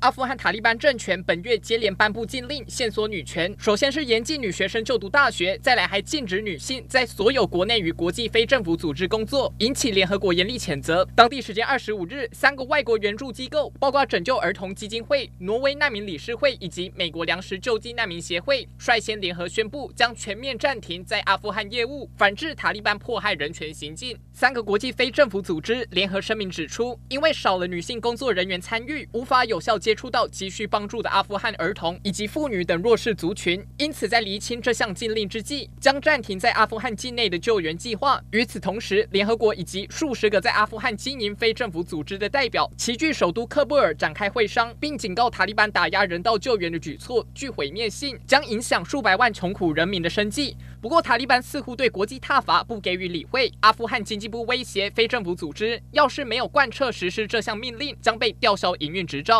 阿富汗塔利班政权本月接连颁布禁令，限缩女权。首先是严禁女学生就读大学，再来还禁止女性在所有国内与国际非政府组织工作，引起联合国严厉谴责。当地时间二十五日，三个外国援助机构，包括拯救儿童基金会、挪威难民理事会以及美国粮食救济难民协会，率先联合宣布将全面暂停在阿富汗业务，反制塔利班迫害人权行径。三个国际非政府组织联合声明指出，因为少了女性工作人员参与，无法有效接触到急需帮助的阿富汗儿童以及妇女等弱势族群，因此在厘清这项禁令之际，将暂停在阿富汗境内的救援计划。与此同时，联合国以及数十个在阿富汗经营非政府组织的代表齐聚首都喀布尔展开会商，并警告塔利班打压人道救援的举措具毁灭性，将影响数百万穷苦人民的生计。不过，塔利班似乎对国际挞伐不给予理会。阿富汗经济部威胁非政府组织，要是没有贯彻实施这项命令，将被吊销营运执照。